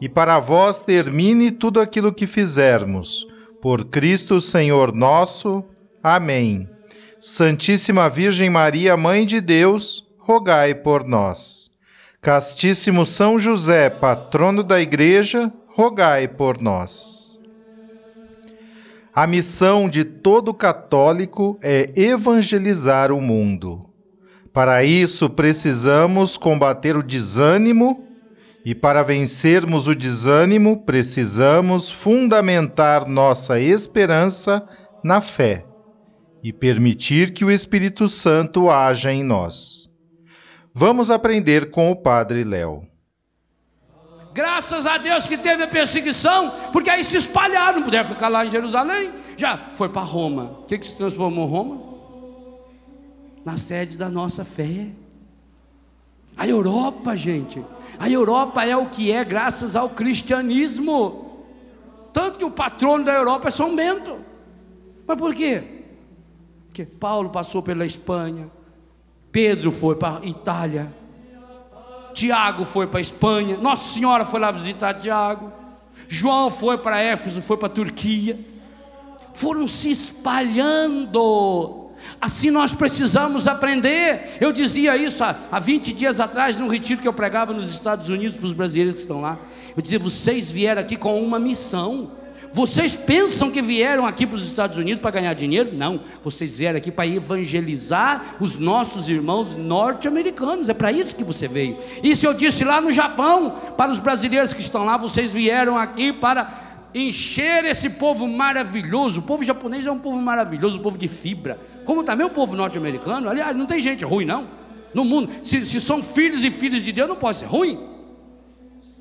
e para vós termine tudo aquilo que fizermos. Por Cristo Senhor nosso. Amém. Santíssima Virgem Maria, Mãe de Deus, rogai por nós. Castíssimo São José, patrono da Igreja, rogai por nós. A missão de todo católico é evangelizar o mundo. Para isso, precisamos combater o desânimo e para vencermos o desânimo, precisamos fundamentar nossa esperança na fé e permitir que o Espírito Santo haja em nós. Vamos aprender com o Padre Léo. Graças a Deus que teve a perseguição, porque aí se espalharam, não puderam ficar lá em Jerusalém. Já foi para Roma. O que, que se transformou Roma? Na sede da nossa fé. A Europa, gente, a Europa é o que é graças ao cristianismo. Tanto que o patrono da Europa é São Bento. Mas por quê? Porque Paulo passou pela Espanha, Pedro foi para a Itália, Tiago foi para a Espanha, Nossa Senhora foi lá visitar Tiago, João foi para Éfeso, foi para a Turquia. Foram se espalhando Assim nós precisamos aprender. Eu dizia isso há, há 20 dias atrás, num retiro que eu pregava nos Estados Unidos para os brasileiros que estão lá. Eu dizia: vocês vieram aqui com uma missão. Vocês pensam que vieram aqui para os Estados Unidos para ganhar dinheiro? Não, vocês vieram aqui para evangelizar os nossos irmãos norte-americanos. É para isso que você veio. Isso eu disse lá no Japão para os brasileiros que estão lá. Vocês vieram aqui para encher esse povo maravilhoso. O povo japonês é um povo maravilhoso, um povo de fibra. Como também o povo norte-americano. Aliás, não tem gente ruim, não. No mundo, se, se são filhos e filhas de Deus, não pode ser ruim.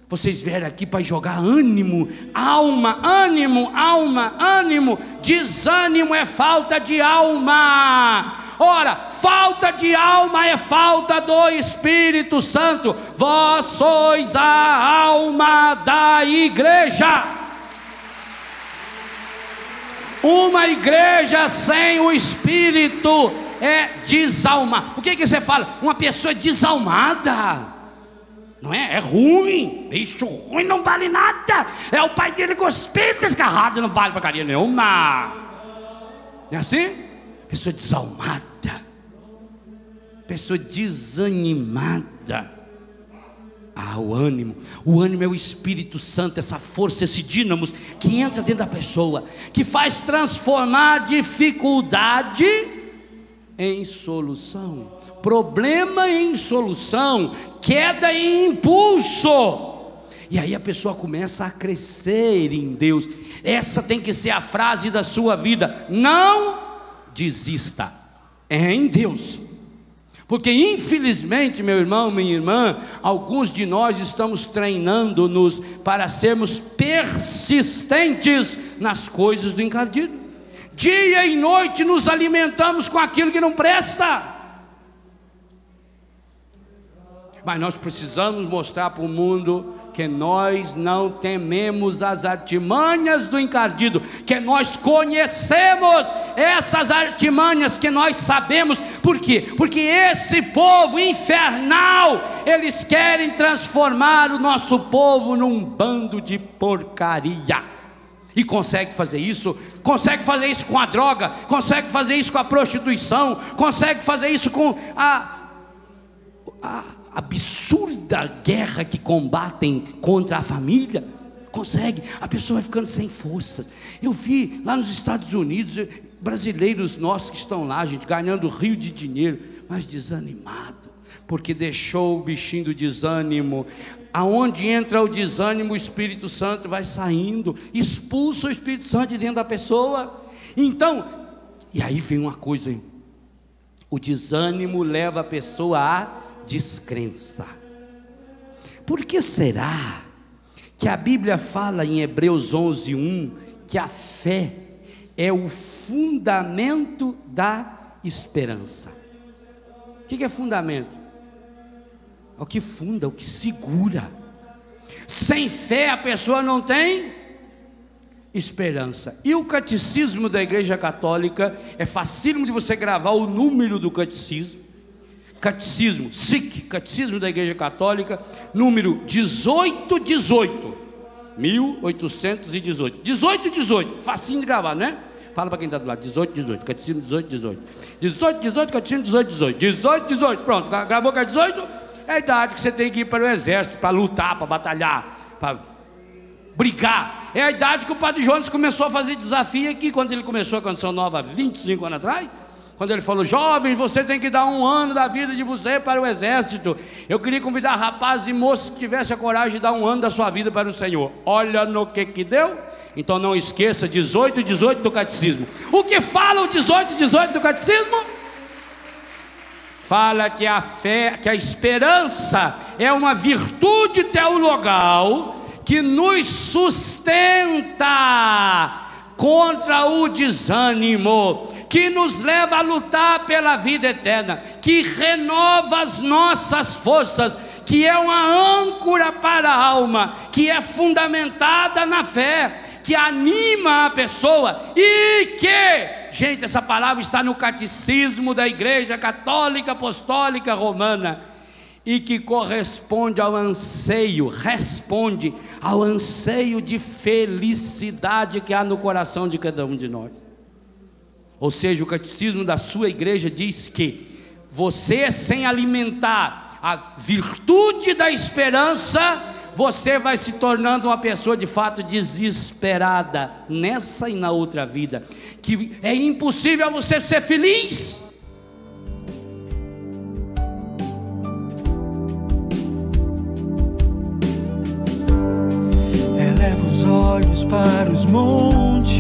Vocês vieram aqui para jogar ânimo, alma, ânimo, alma, ânimo. Desânimo é falta de alma. Ora, falta de alma é falta do Espírito Santo. Vós sois a alma da igreja. Uma igreja sem o Espírito é desalmada. O que, que você fala? Uma pessoa desalmada. Não é? É ruim. Bicho ruim não vale nada. É o pai dele cuspido desgarrado, não vale porcaria nenhuma. Não é assim? Pessoa desalmada. Pessoa desanimada. Ah, o ânimo. O ânimo é o Espírito Santo, essa força, esse dínamo que entra dentro da pessoa, que faz transformar dificuldade em solução, problema em solução, queda em impulso. E aí a pessoa começa a crescer em Deus. Essa tem que ser a frase da sua vida. Não desista. É em Deus. Porque infelizmente, meu irmão, minha irmã, alguns de nós estamos treinando-nos para sermos persistentes nas coisas do encardido. Dia e noite nos alimentamos com aquilo que não presta. Mas nós precisamos mostrar para o mundo que nós não tememos as artimanhas do encardido, que nós conhecemos essas artimanhas, que nós sabemos, por quê? Porque esse povo infernal, eles querem transformar o nosso povo num bando de porcaria. E consegue fazer isso, consegue fazer isso com a droga, consegue fazer isso com a prostituição, consegue fazer isso com a, a absurda guerra que combatem contra a família, consegue, a pessoa vai ficando sem forças. Eu vi lá nos Estados Unidos, eh, brasileiros nossos que estão lá, gente, ganhando rio de dinheiro, mas desanimado, porque deixou o bichinho do desânimo. Aonde entra o desânimo, o Espírito Santo vai saindo, expulsa o Espírito Santo de dentro da pessoa. Então, e aí vem uma coisa, hein? o desânimo leva a pessoa à descrença. Por que será que a Bíblia fala em Hebreus 11:1 que a fé é o fundamento da esperança? O que é fundamento? É o que funda, o que segura. Sem fé a pessoa não tem esperança. E o catecismo da Igreja Católica é facílimo de você gravar o número do catecismo. Catecismo, SIC, Catecismo da Igreja Católica, número 1818. 1818. 1818, facinho de gravar, né? Fala para quem está do lado. 18, 18. Catecismo 18, 18. 18, 18, catecismo 18, 18. 18, 18. Pronto, gravou é 18? É a idade que você tem que ir para o exército, para lutar, para batalhar, para brigar. É a idade que o Padre Jones começou a fazer desafio aqui, quando ele começou a Canção Nova 25 anos atrás. Quando ele falou, jovens, você tem que dar um ano da vida de você para o exército. Eu queria convidar rapazes e moços que tivessem a coragem de dar um ano da sua vida para o Senhor. Olha no que que deu. Então não esqueça, 18 e 18 do catecismo. O que fala o 18 e 18 do catecismo? Fala que a fé, que a esperança é uma virtude teologal que nos sustenta contra o desânimo, que nos leva a lutar pela vida eterna, que renova as nossas forças, que é uma âncora para a alma, que é fundamentada na fé, que anima a pessoa e que, gente, essa palavra está no catecismo da Igreja Católica Apostólica Romana e que corresponde ao anseio, responde ao anseio de felicidade que há no coração de cada um de nós. Ou seja, o catecismo da sua igreja diz que você, sem alimentar a virtude da esperança, você vai se tornando uma pessoa de fato desesperada nessa e na outra vida, que é impossível você ser feliz. Olhos para os montes,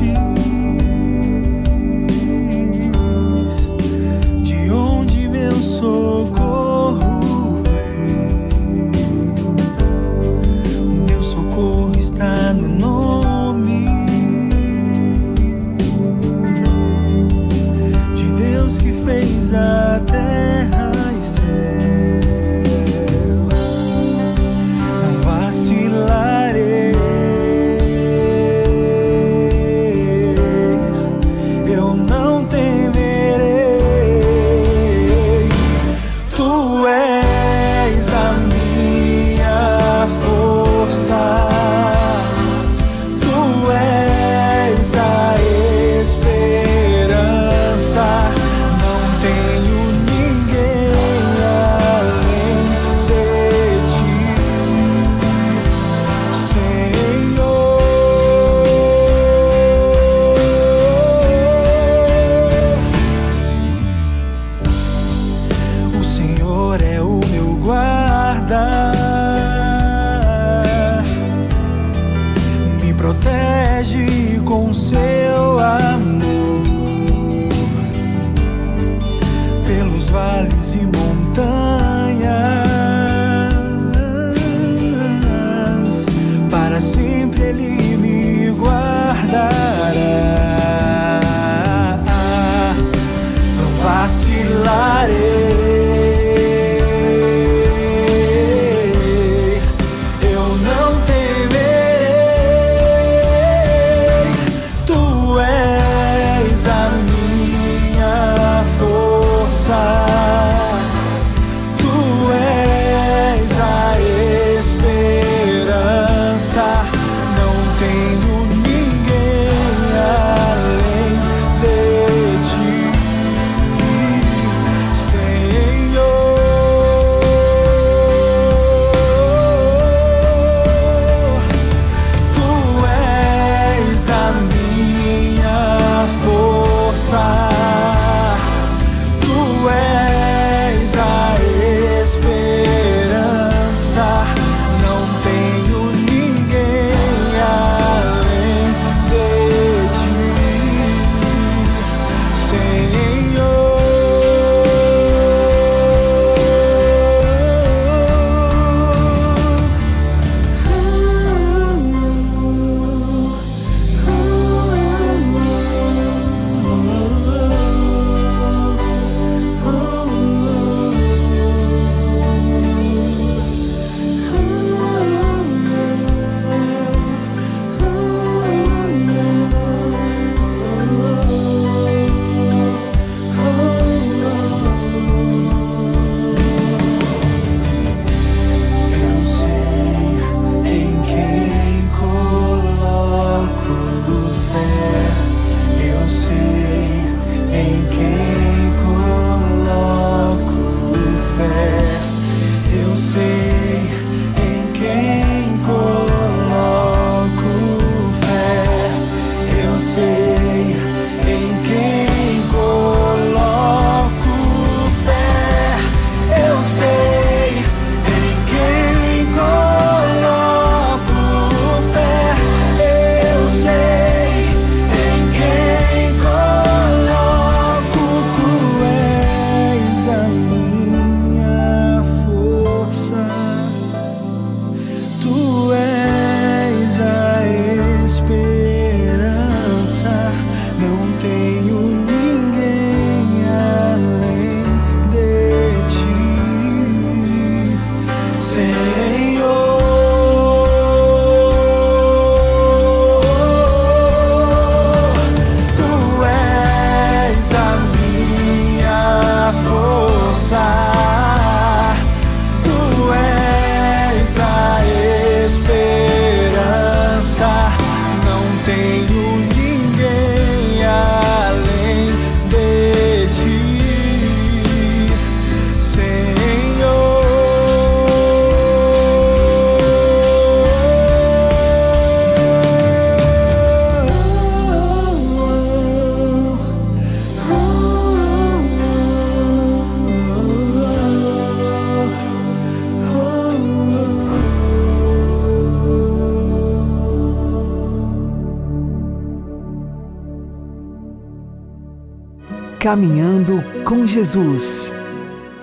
Caminhando com Jesus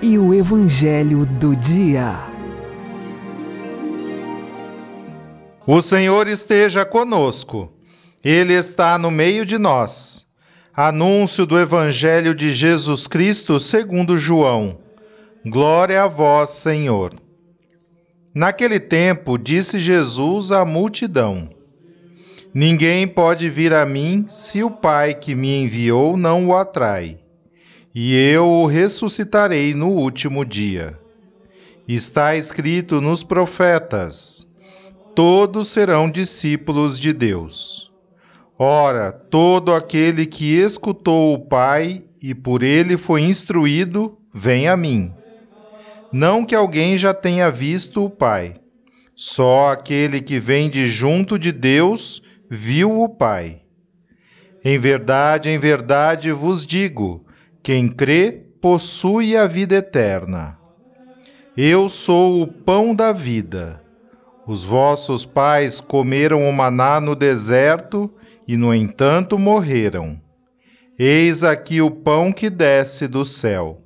e o Evangelho do Dia. O Senhor esteja conosco, Ele está no meio de nós. Anúncio do Evangelho de Jesus Cristo segundo João. Glória a vós, Senhor. Naquele tempo, disse Jesus à multidão: Ninguém pode vir a mim se o Pai que me enviou não o atrai, e eu o ressuscitarei no último dia. Está escrito nos profetas: todos serão discípulos de Deus. Ora, todo aquele que escutou o Pai e por ele foi instruído, vem a mim. Não que alguém já tenha visto o Pai, só aquele que vem de junto de Deus viu o Pai. Em verdade, em verdade vos digo: quem crê possui a vida eterna. Eu sou o pão da vida. Os vossos pais comeram o maná no deserto e, no entanto, morreram. Eis aqui o pão que desce do céu.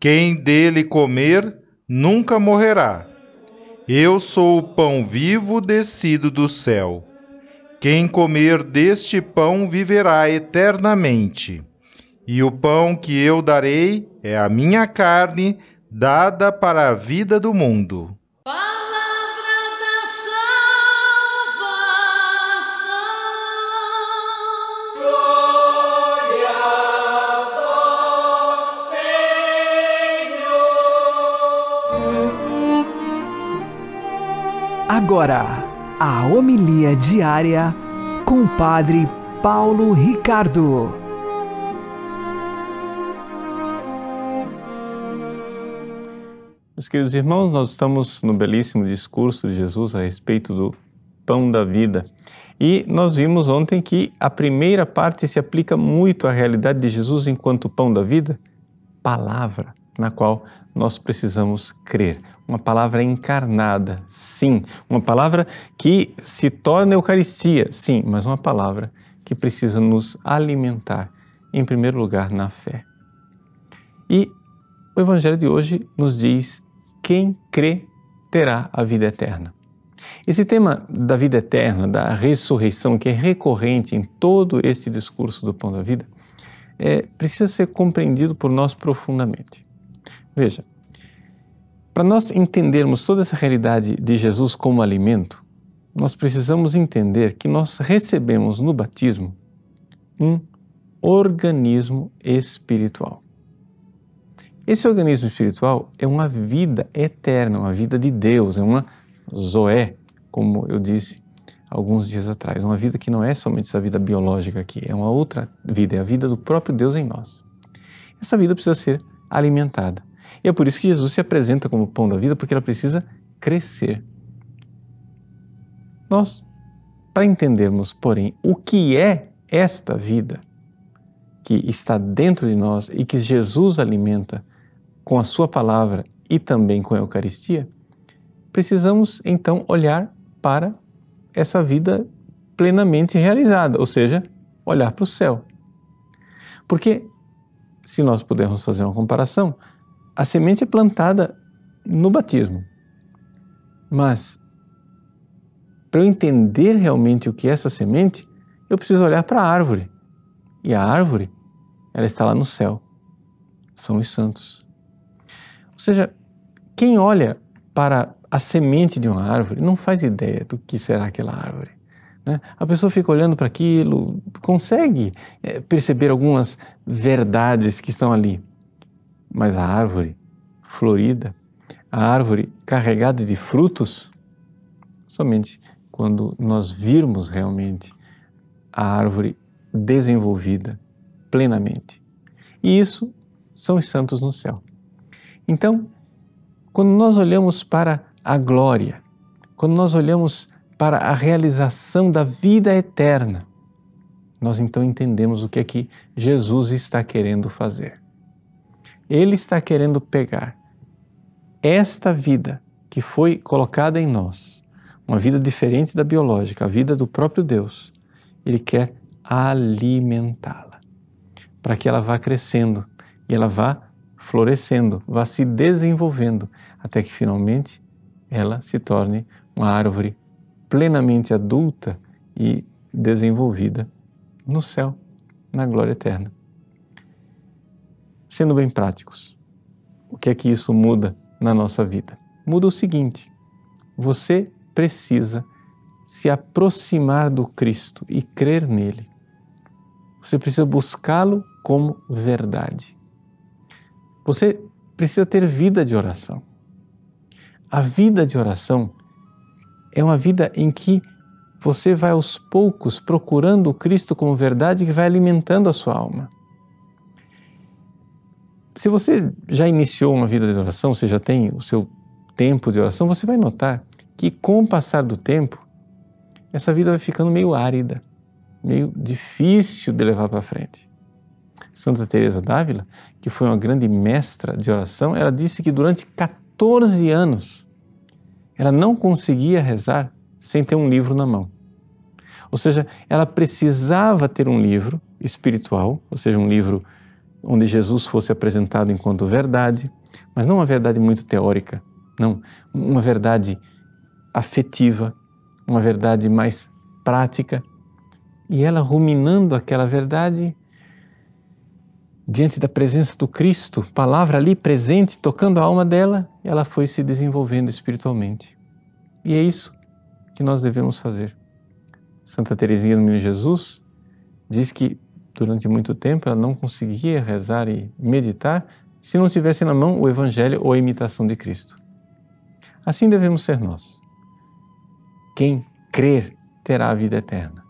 Quem dele comer nunca morrerá. Eu sou o pão vivo descido do céu. Quem comer deste pão viverá eternamente. E o pão que eu darei é a minha carne, dada para a vida do mundo. Palavra da salvação. Agora, a homilia diária com o Padre Paulo Ricardo. Meus queridos irmãos, nós estamos no belíssimo discurso de Jesus a respeito do pão da vida. E nós vimos ontem que a primeira parte se aplica muito à realidade de Jesus enquanto pão da vida, palavra na qual nós precisamos crer. Uma palavra encarnada, sim. Uma palavra que se torna Eucaristia, sim, mas uma palavra que precisa nos alimentar, em primeiro lugar, na fé. E o Evangelho de hoje nos diz: quem crê terá a vida eterna. Esse tema da vida eterna, da ressurreição, que é recorrente em todo este discurso do Pão da Vida, é, precisa ser compreendido por nós profundamente. Veja, para nós entendermos toda essa realidade de Jesus como alimento, nós precisamos entender que nós recebemos no batismo um organismo espiritual. Esse organismo espiritual é uma vida eterna, uma vida de Deus, é uma zoé, como eu disse alguns dias atrás. Uma vida que não é somente essa vida biológica aqui, é uma outra vida, é a vida do próprio Deus em nós. Essa vida precisa ser alimentada. E é por isso que Jesus se apresenta como pão da vida, porque ela precisa crescer. Nós, para entendermos, porém, o que é esta vida que está dentro de nós e que Jesus alimenta com a Sua palavra e também com a Eucaristia, precisamos então olhar para essa vida plenamente realizada, ou seja, olhar para o céu. Porque, se nós pudermos fazer uma comparação, a semente é plantada no batismo. Mas, para eu entender realmente o que é essa semente, eu preciso olhar para a árvore. E a árvore, ela está lá no céu. São os santos. Ou seja, quem olha para a semente de uma árvore não faz ideia do que será aquela árvore. Né? A pessoa fica olhando para aquilo, consegue é, perceber algumas verdades que estão ali, mas a árvore florida, a árvore carregada de frutos, somente quando nós virmos realmente a árvore desenvolvida plenamente. E isso são os santos no céu. Então, quando nós olhamos para a glória, quando nós olhamos para a realização da vida eterna, nós então entendemos o que é que Jesus está querendo fazer. Ele está querendo pegar esta vida que foi colocada em nós, uma vida diferente da biológica, a vida do próprio Deus, ele quer alimentá-la, para que ela vá crescendo e ela vá florescendo, vá se desenvolvendo, até que finalmente ela se torne uma árvore plenamente adulta e desenvolvida no céu, na glória eterna. Sendo bem práticos, o que é que isso muda na nossa vida? Muda o seguinte: você precisa se aproximar do Cristo e crer nele. Você precisa buscá-lo como verdade. Você precisa ter vida de oração. A vida de oração é uma vida em que você vai aos poucos procurando o Cristo como verdade que vai alimentando a sua alma. Se você já iniciou uma vida de oração, você já tem o seu tempo de oração, você vai notar que com o passar do tempo, essa vida vai ficando meio árida, meio difícil de levar para frente. Santa Teresa d'Ávila, que foi uma grande mestra de oração, ela disse que durante 14 anos ela não conseguia rezar sem ter um livro na mão. Ou seja, ela precisava ter um livro espiritual, ou seja, um livro onde Jesus fosse apresentado enquanto verdade, mas não uma verdade muito teórica, não, uma verdade afetiva, uma verdade mais prática. E ela ruminando aquela verdade diante da presença do Cristo, palavra ali presente, tocando a alma dela, ela foi se desenvolvendo espiritualmente. E é isso que nós devemos fazer. Santa Teresinha do Menino Jesus diz que durante muito tempo ela não conseguia rezar e meditar se não tivesse na mão o Evangelho ou a imitação de Cristo. Assim devemos ser nós. Quem crer terá a vida eterna.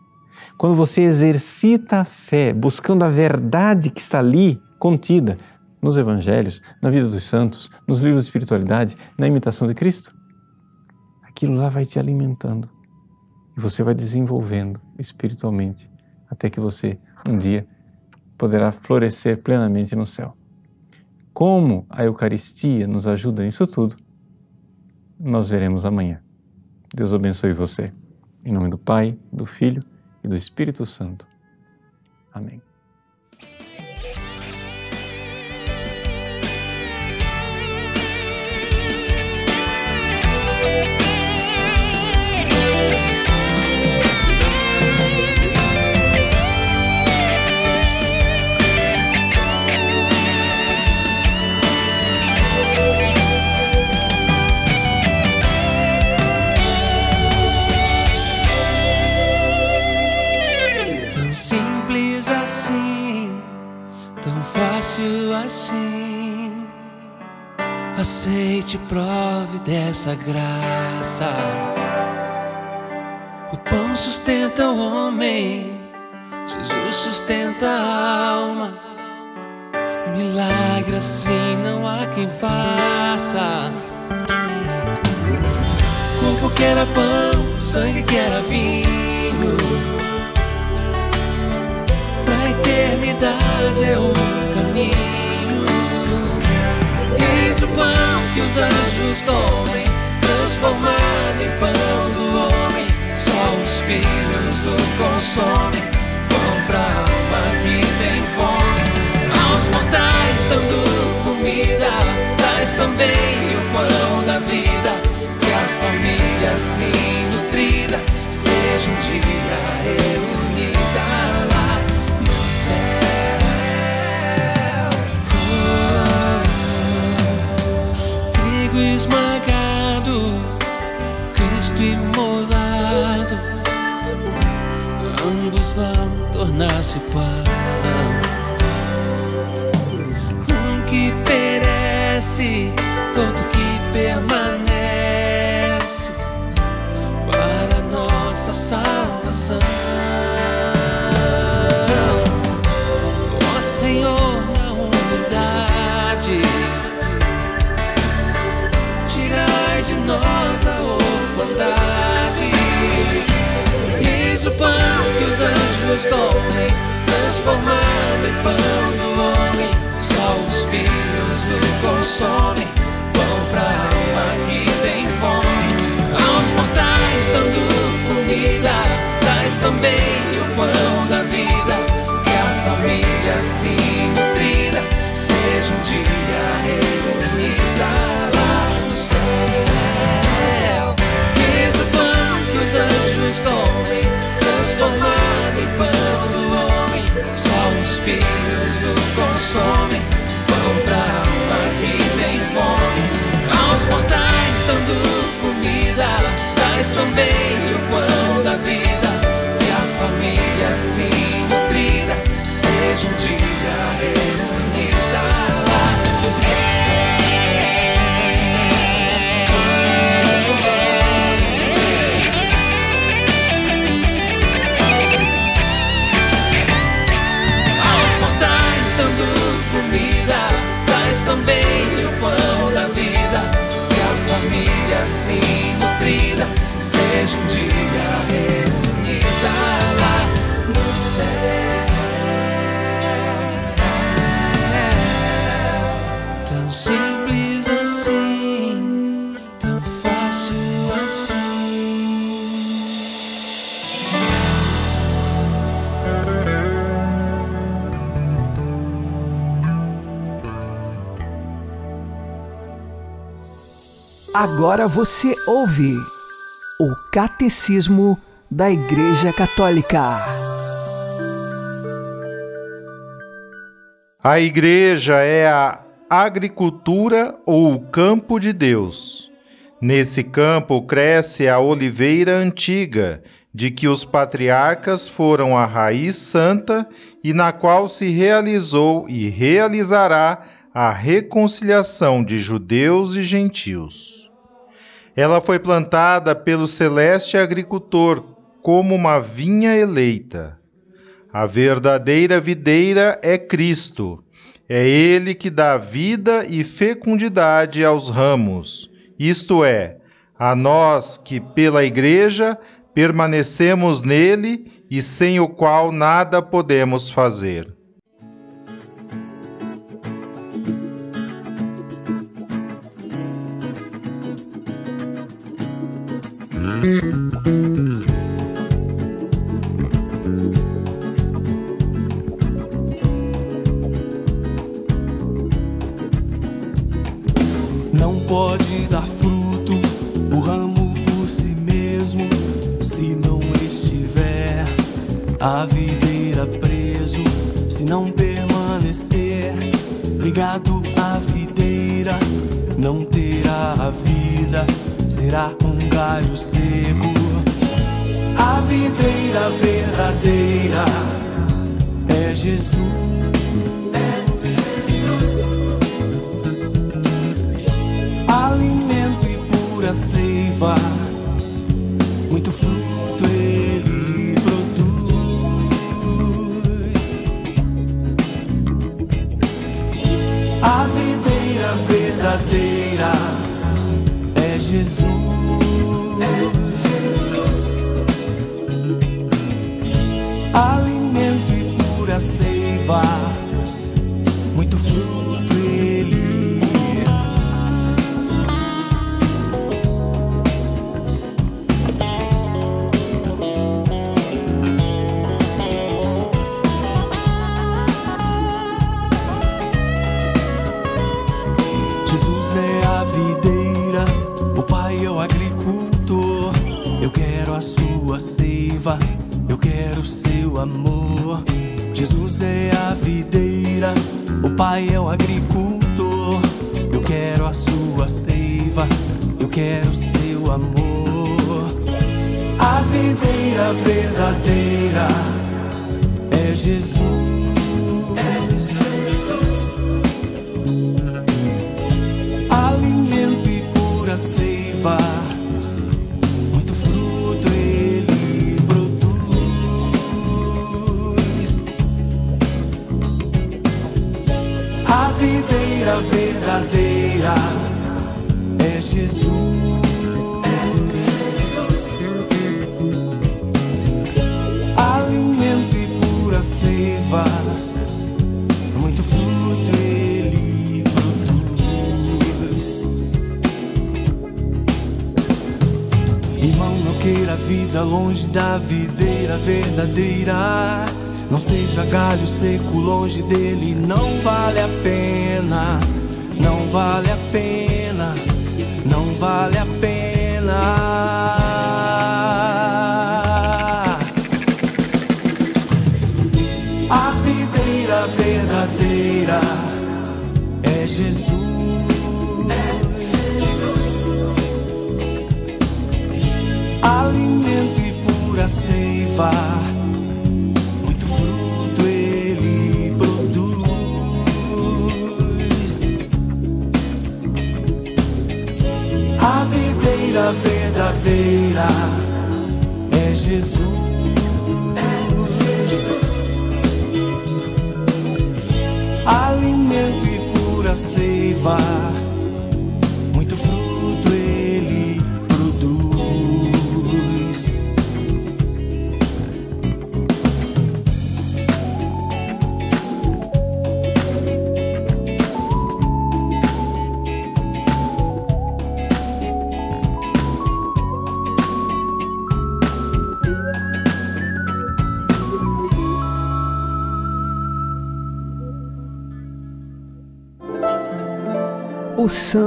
Quando você exercita a fé, buscando a verdade que está ali contida nos evangelhos, na vida dos santos, nos livros de espiritualidade, na imitação de Cristo, aquilo lá vai te alimentando e você vai desenvolvendo espiritualmente até que você um dia poderá florescer plenamente no céu. Como a Eucaristia nos ajuda nisso tudo, nós veremos amanhã. Deus abençoe você. Em nome do Pai, do Filho e do Espírito Santo. Amém. Aceite, prove dessa graça. O pão sustenta o homem, Jesus sustenta a alma. Milagre assim não há quem faça. Corpo que era pão, sangue que era vinho. Pra eternidade é o caminho. O pão que os anjos comem, transformado em pão do homem. Só os filhos o consomem, pão pão. Um que perece, outro que permanece para nossa salvação. Ó Senhor, na unidade, tirai de nós a orfandade. Eis o pão que os anjos comem, transformado em pão do homem. Só os filhos o consomem, pão pra alma que tem fome. Aos mortais dando comida, traz também o pão da vida. Que a família assim nutrida seja um dia assim nutrida seja um dia reunida lá Aos mortais dando comida, traz também o pão da vida. Que a família assim nutrida Agora você ouve o Catecismo da Igreja Católica. A igreja é a agricultura ou o campo de Deus. Nesse campo cresce a oliveira antiga, de que os patriarcas foram a raiz santa e na qual se realizou e realizará a reconciliação de judeus e gentios. Ela foi plantada pelo celeste agricultor como uma vinha eleita. A verdadeira videira é Cristo. É Ele que dá vida e fecundidade aos ramos, isto é, a nós que, pela Igreja, permanecemos nele e sem o qual nada podemos fazer. Não pode dar fruto o ramo por si mesmo se não estiver a videira preso, se não permanecer ligado à videira, não terá a vida, será um galho seco. A videira verdadeira é Jesus. Alimento e pura seiva, muito fruto ele produz. A videira verdadeira. Videira, o Pai é o agricultor. Eu quero a sua seiva, eu quero o seu amor. Jesus é a videira, o Pai é o agricultor. Eu quero a sua seiva, eu quero o seu amor. A videira verdadeira é Jesus. Verdadeira é Jesus. Alimento e pura seiva. Muito fruto ele produz. Irmão, não queira a vida longe da videira verdadeira. Não seja galho seco longe dele, não vale a pena. Não vale a pena,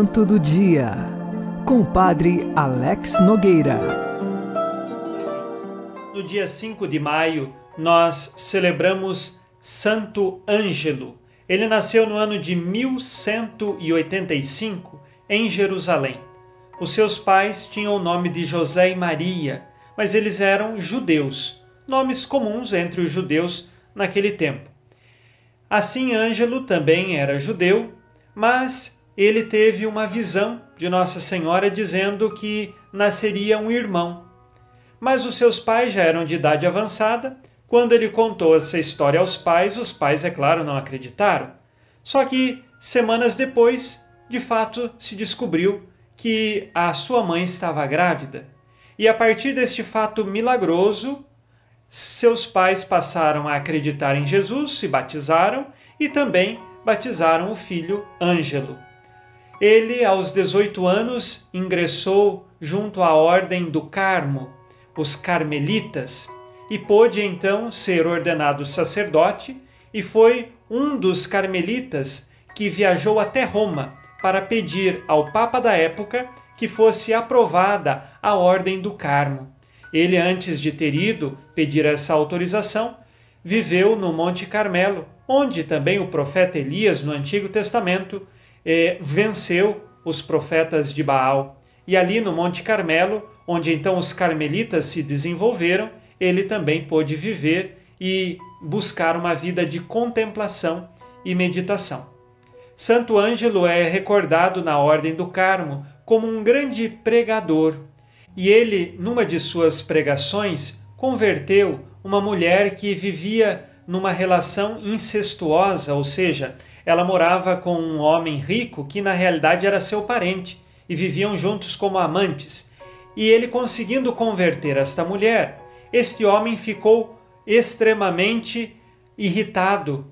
Santo do Dia, com o Padre Alex Nogueira. No dia 5 de maio, nós celebramos Santo Ângelo. Ele nasceu no ano de 1185 em Jerusalém. Os seus pais tinham o nome de José e Maria, mas eles eram judeus, nomes comuns entre os judeus naquele tempo. Assim, Ângelo também era judeu, mas ele teve uma visão de Nossa Senhora dizendo que nasceria um irmão. Mas os seus pais já eram de idade avançada. Quando ele contou essa história aos pais, os pais, é claro, não acreditaram. Só que, semanas depois, de fato se descobriu que a sua mãe estava grávida. E a partir deste fato milagroso, seus pais passaram a acreditar em Jesus, se batizaram e também batizaram o filho Ângelo. Ele, aos 18 anos, ingressou junto à Ordem do Carmo, os Carmelitas, e pôde então ser ordenado sacerdote e foi um dos carmelitas que viajou até Roma para pedir ao Papa da época que fosse aprovada a Ordem do Carmo. Ele, antes de ter ido pedir essa autorização, viveu no Monte Carmelo, onde também o profeta Elias, no Antigo Testamento, venceu os profetas de Baal. E ali no Monte Carmelo, onde então os carmelitas se desenvolveram, ele também pôde viver e buscar uma vida de contemplação e meditação. Santo Ângelo é recordado na Ordem do Carmo como um grande pregador, e ele, numa de suas pregações, converteu uma mulher que vivia numa relação incestuosa, ou seja, ela morava com um homem rico que na realidade era seu parente e viviam juntos como amantes. E ele conseguindo converter esta mulher, este homem ficou extremamente irritado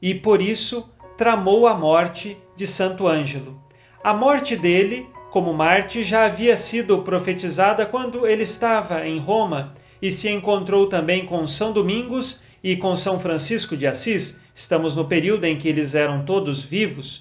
e por isso tramou a morte de Santo Ângelo. A morte dele, como Marte, já havia sido profetizada quando ele estava em Roma e se encontrou também com São Domingos e com São Francisco de Assis. Estamos no período em que eles eram todos vivos.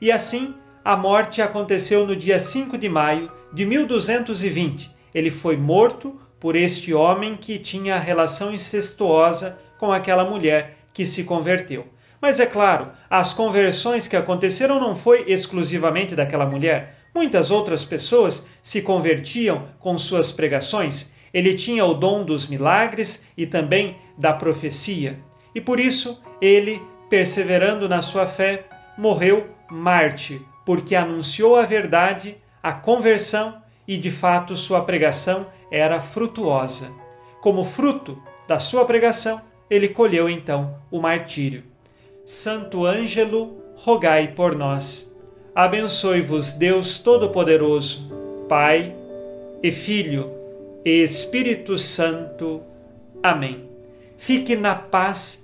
E assim, a morte aconteceu no dia 5 de maio de 1220. Ele foi morto por este homem que tinha relação incestuosa com aquela mulher que se converteu. Mas é claro, as conversões que aconteceram não foi exclusivamente daquela mulher. Muitas outras pessoas se convertiam com suas pregações. Ele tinha o dom dos milagres e também da profecia. E por isso, ele, perseverando na sua fé, morreu mártir, porque anunciou a verdade, a conversão e de fato sua pregação era frutuosa. Como fruto da sua pregação, ele colheu então o martírio. Santo Ângelo, rogai por nós. Abençoe-vos Deus Todo-Poderoso, Pai e Filho e Espírito Santo. Amém. Fique na paz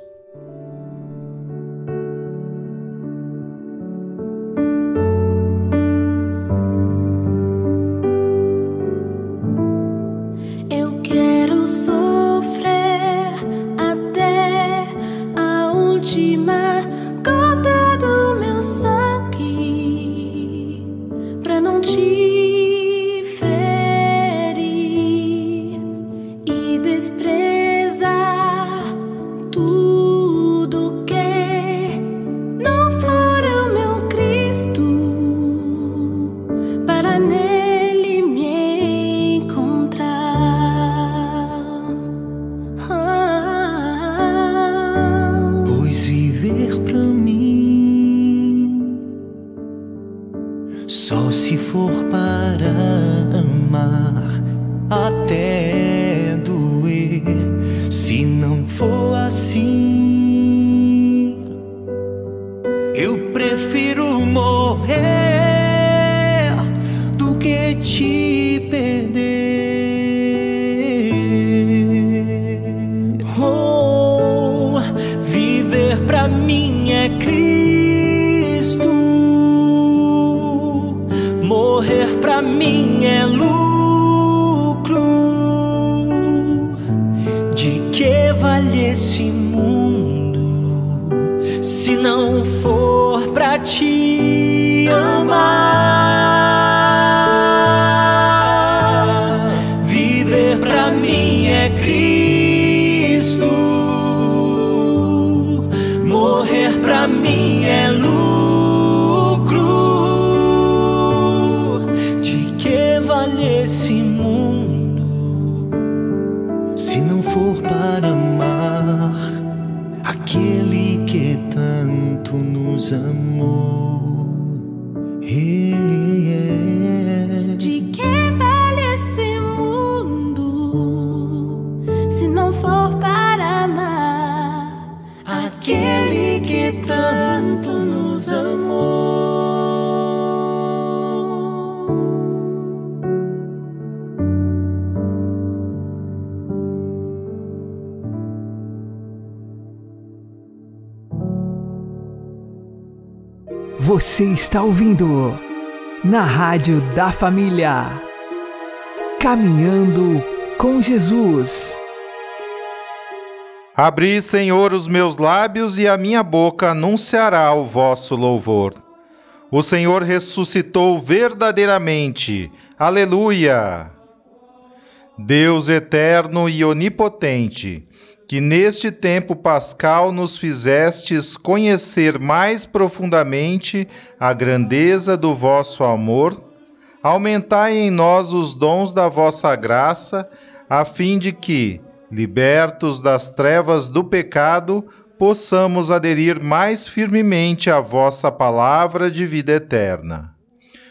Pra mim Você está ouvindo na Rádio da Família. Caminhando com Jesus. Abri, Senhor, os meus lábios e a minha boca anunciará o vosso louvor. O Senhor ressuscitou verdadeiramente. Aleluia! Deus eterno e onipotente, que neste tempo pascal nos fizestes conhecer mais profundamente a grandeza do vosso amor, aumentai em nós os dons da vossa graça, a fim de que, libertos das trevas do pecado, possamos aderir mais firmemente à vossa palavra de vida eterna.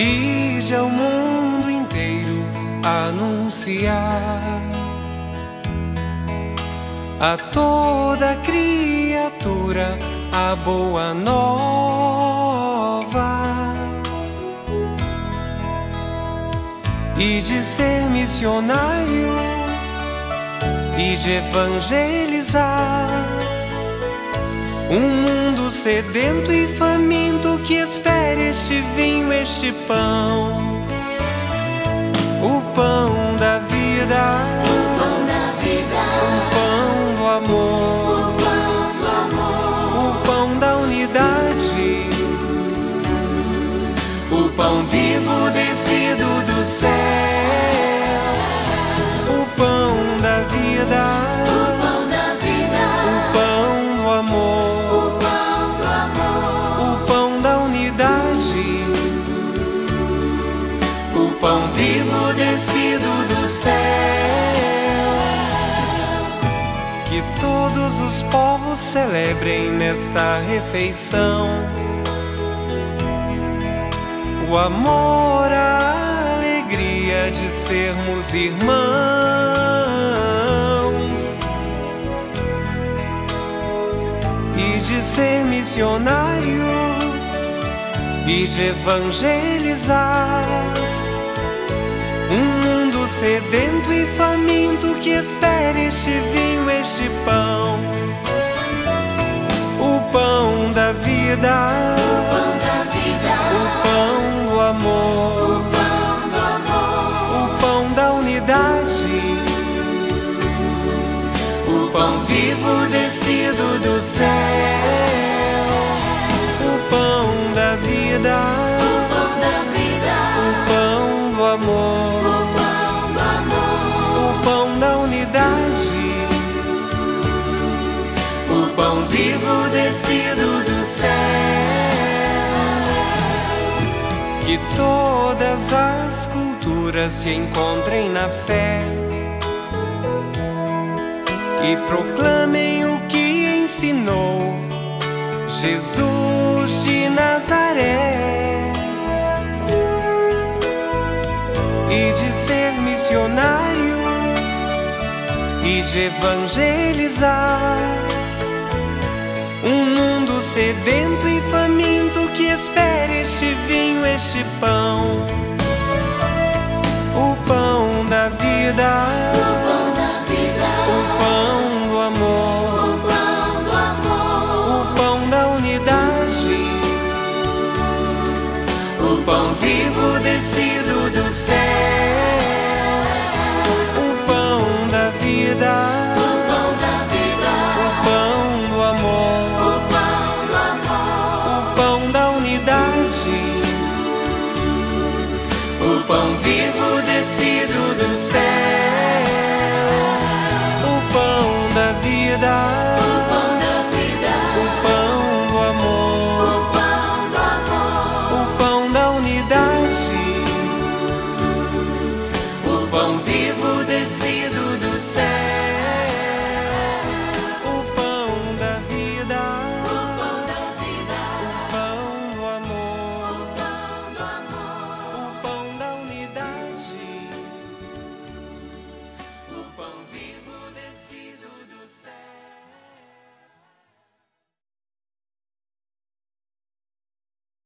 Ide ao mundo inteiro anunciar a toda criatura a boa nova. E de ser missionário e de evangelizar um mundo sedento e faminto que espere este vinho, este pão. O pão da vida. O pão da vida. O pão do amor. O pão do amor. O pão da unidade. O pão vivo celebrem nesta refeição. O amor, a alegria de sermos irmãos. e de ser missionário e de evangelizar. Um mundo sedento e faminto que espere este vinho, este pão, pão da vida, O pão da vida. o pão do amor, O pão do amor. o pão da unidade, o pão vivo descido do céu, o pão da vida, todas as culturas se encontrem na fé e proclamem o que ensinou Jesus de Nazaré. E de ser missionário e de evangelizar um mundo sedento e faminto